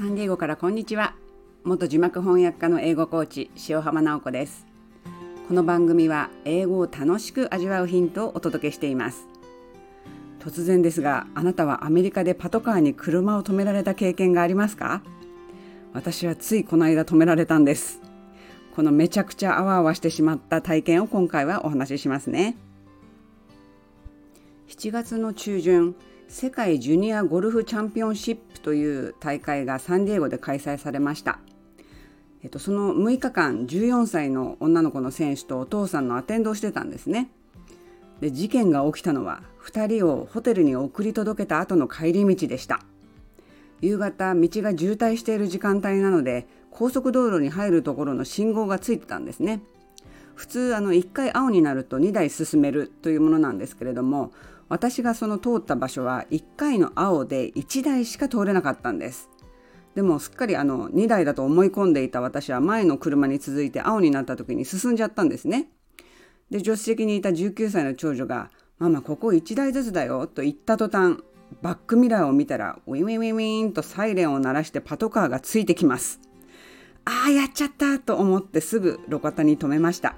サンディエゴからこんにちは。元字幕翻訳家の英語コーチ塩浜直子です。この番組は英語を楽しく味わうヒントをお届けしています。突然ですがあなたはアメリカでパトカーに車を止められた経験がありますか？私はついこの間止められたんです。このめちゃくちゃあわあわしてしまった体験を今回はお話ししますね。7月の中旬世界ジュニアゴルフチャンピオンシップという大会がサンディエゴで開催されました。えっと、その6日間14歳の女の子の選手とお父さんのアテンドをしてたんですね。で事件が起きたのは2人をホテルに送り届けた後の帰り道でした。夕方道が渋滞している時間帯なので高速道路に入るところの信号がついてたんですね。普通あの1回青になると2台進めるというものなんですけれども私がその通った場所は1回の青で1台しか通れなかったんです。でもすっかりあの2台だと思い込んでいた私は前の車に続いて青になった時に進んじゃったんですね。で助手席にいた19歳の長女が「ママここ1台ずつだよ」と言った途端バックミラーを見たらウィンウィンウィンウィンとサイレンを鳴らしてパトカーがついてきます。ああやっちゃったと思ってすぐ路肩に止めました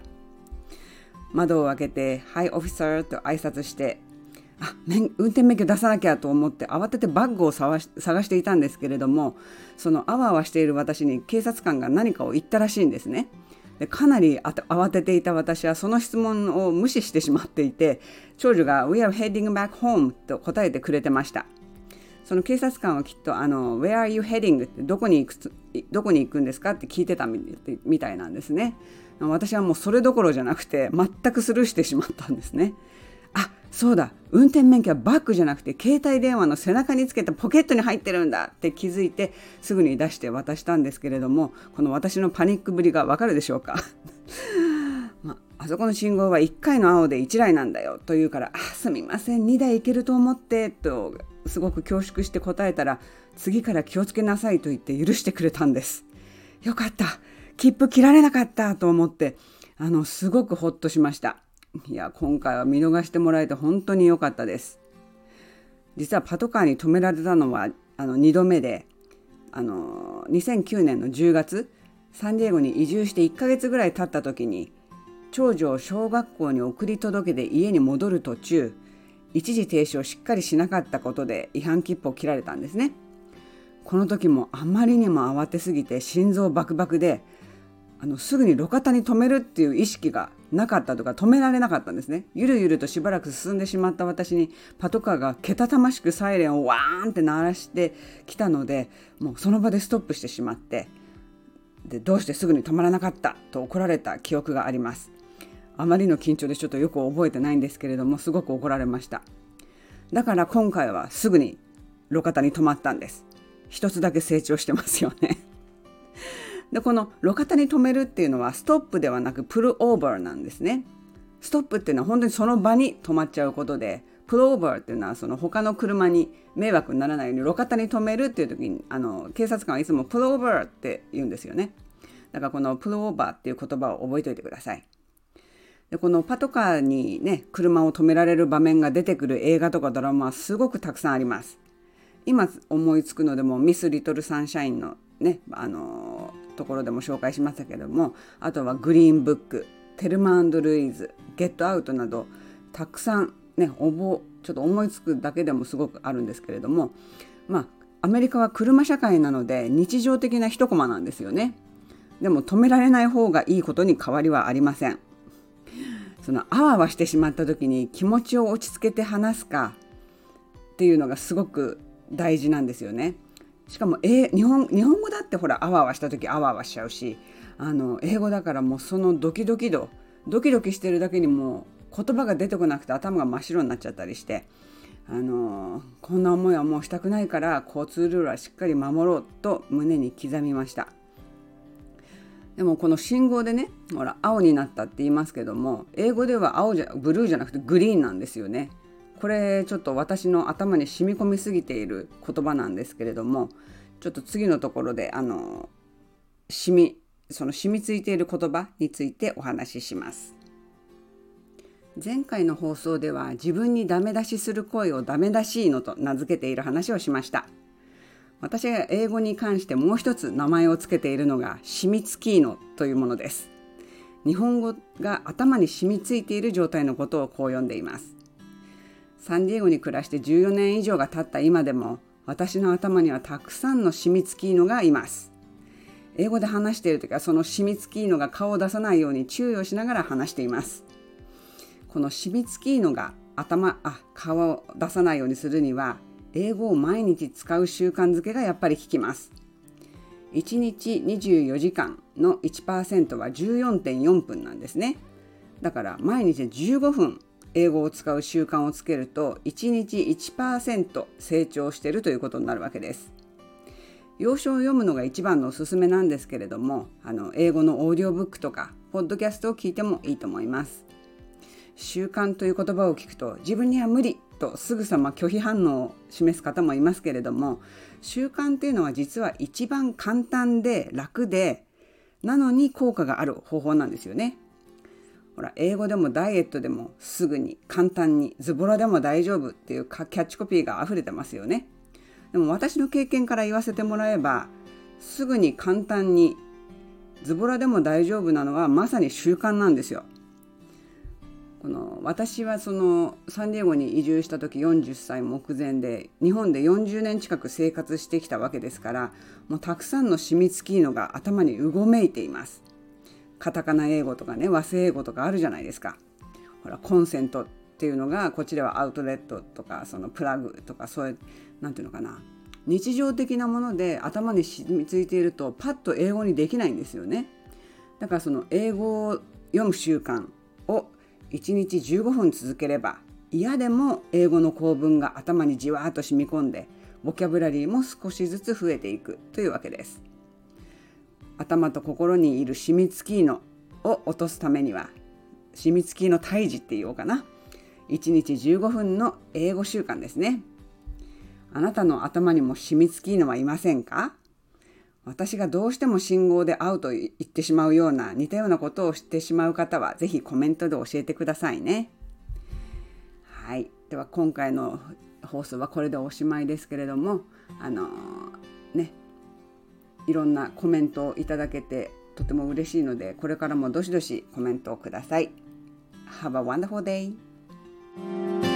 窓を開けて「はいオフィサー」と挨拶してあ運転免許出さなきゃと思って慌ててバッグを探していたんですけれどもそのあわあわしている私に警察官が何かを言ったらしいんですね。でかなり慌てていた私はその質問を無視してしまっていて長女が「We are heading back home」と答えてくれてました。その警察官はきっとあの「Where are you heading?」ってどこに行くどこに行くんですかって聞いてたみたいなんですね。私はもうそれどころじゃなくて全くスルーしてしまったんですね。あそうだ運転免許はバッグじゃなくて携帯電話の背中につけたポケットに入ってるんだって気づいてすぐに出して渡したんですけれどもこの私のパニックぶりがわかるでしょうか まあそこの信号は1回の青で1台なんだよと言うから「あすみません2台行けると思って」とすごく恐縮して答えたら次から気をつけなさいと言って許してくれたんです。よかった切符切られなかったと思ってあのすごくほっとしました。いや今回は見逃してもらえて本当に良かったです実はパトカーに止められたのはあの2度目であの2009年の10月サンディエゴに移住して1ヶ月ぐらい経った時に長女を小学校に送り届けて家に戻る途中一時停止をしっかりしなかったことで違反切符を切られたんですね。この時もあまりにも慌てすぎて心臓バクバクであのすぐに路肩に止めるっていう意識がなかったとか止められなかったんですね。ゆるゆるとしばらく進んでしまった私にパトカーがけたたましくサイレンをワーンって鳴らしてきたのでもうその場でストップしてしまってでどうしてすぐに止まらなかったと怒られた記憶があります。あまりの緊張でちょっとよく覚えてないんですけれどもすごく怒られましただから今回はすぐに路肩に止まったんです一つだけ成長してますよねでこの路肩に止めるっていうのはストップではなくプルオーバーなんですね。ストップっていうのは本当にその場に止まっちゃうことでプルオーバーっていうのはその他の車に迷惑にならないように路肩に止めるっていう時にあの警察官はいつもプルオーバーって言うんですよね。だからこのプルオーバーっていう言葉を覚えておいてください。でこのパトカーにね車を止められる場面が出てくる映画とかドラマはすごくたくさんあります。今思いつくのでもミス・リトル・サンシャインのねあのところでも紹介しましたけどもあとはグリーンブックテルマンルイズゲットアウトなどたくさんね覚ちょっと思いつくだけでもすごくあるんですけれどもまあアメリカは車社会なので日常的な一コマなんですよね。でも止められない方がいいことに変わりはありません。そのあわあわしてしまった時に気持ちを落ち着けて話すかっていうのがすごく大事なんですよね。しかも、え日本日本語だってほらあわあわした時あわあわしちゃうしあの英語だからもうそのドキドキ度ドキドキしてるだけにもう言葉が出てこなくて頭が真っ白になっちゃったりしてあのこんな思いはもうしたくないから交通ルールはしっかり守ろうと胸に刻みましたでもこの信号でねほら青になったって言いますけども英語では青じゃブルーじゃなくてグリーンなんですよねこれちょっと私の頭に染み込みすぎている言葉なんですけれどもちょっと次のところであの染みその染みついている言葉についてお話しします。前回の放送では自分にダメ出しする声をダメ出しいのと名付けている話をしました。私が英語に関してもう一つ名前を付けているのが染みつきのというものです。日本語が頭に染みついている状態のことをこう呼んでいます。サンディエゴに暮らして14年以上が経った今でも私の頭にはたくさんの染みつきのがいます。英語で話している時はその染みつきのが顔を出さないように注意をしながら話しています。この染みつきのが頭あ顔を出さないようにするには英語を毎日使う習慣づけがやっぱり効きます。1日24時間の1%は14.4分なんですね。だから毎日15分英語を使う習慣をつけると1日1%成長しているということになるわけです。要所を読むのが一番のおすすめなんですけれどもあの英語のオーディオブックとかポッドキャストを聞いてもいいと思います。習慣という言葉を聞くと自分には無理とすぐさま拒否反応を示す方もいますけれども習慣っていうのは実は一番簡単で楽でなのに効果がある方法なんですよね。ほら英語でもダイエットでもすぐに簡単にズボラでも大丈夫っていうキャッチコピーが溢れてますよね。でも私の経験から言わせてもらえばすぐに簡単にズボラでも大丈夫なのはまさに習慣なんですよ。この私はそのサンディエゴに移住した時40歳目前で日本で40年近く生活してきたわけですからもうたくさんの染みつきのが頭にうごめいています。カタカナ英語とかね和製英語とかあるじゃないですか。ほらコンセントっていうのがこっちではアウトレットとかそのプラグとかそういう何て言うのかな日常的なもので頭に染みついているとパッと英語にできないんですよね。だからその英語を読む習慣を1日15分続ければ嫌でも英語の構文が頭にじわーっと染み込んでボキャブラリーも少しずつ増えていくというわけです。頭と心にいる染みつきのを落とすためには染みつきの胎児って言おうかな。1日15分の英語習慣ですね。あなたの頭にも染みつきのはいませんか？私がどうしても信号で会うと言ってしまうような似たようなことをしてしまう方はぜひコメントで教えてくださいね。はい、では今回の放送はこれでおしまいですけれどもあのー、ねいろんなコメントをいただけてとても嬉しいのでこれからもどしどしコメントをください。Have a wonderful day!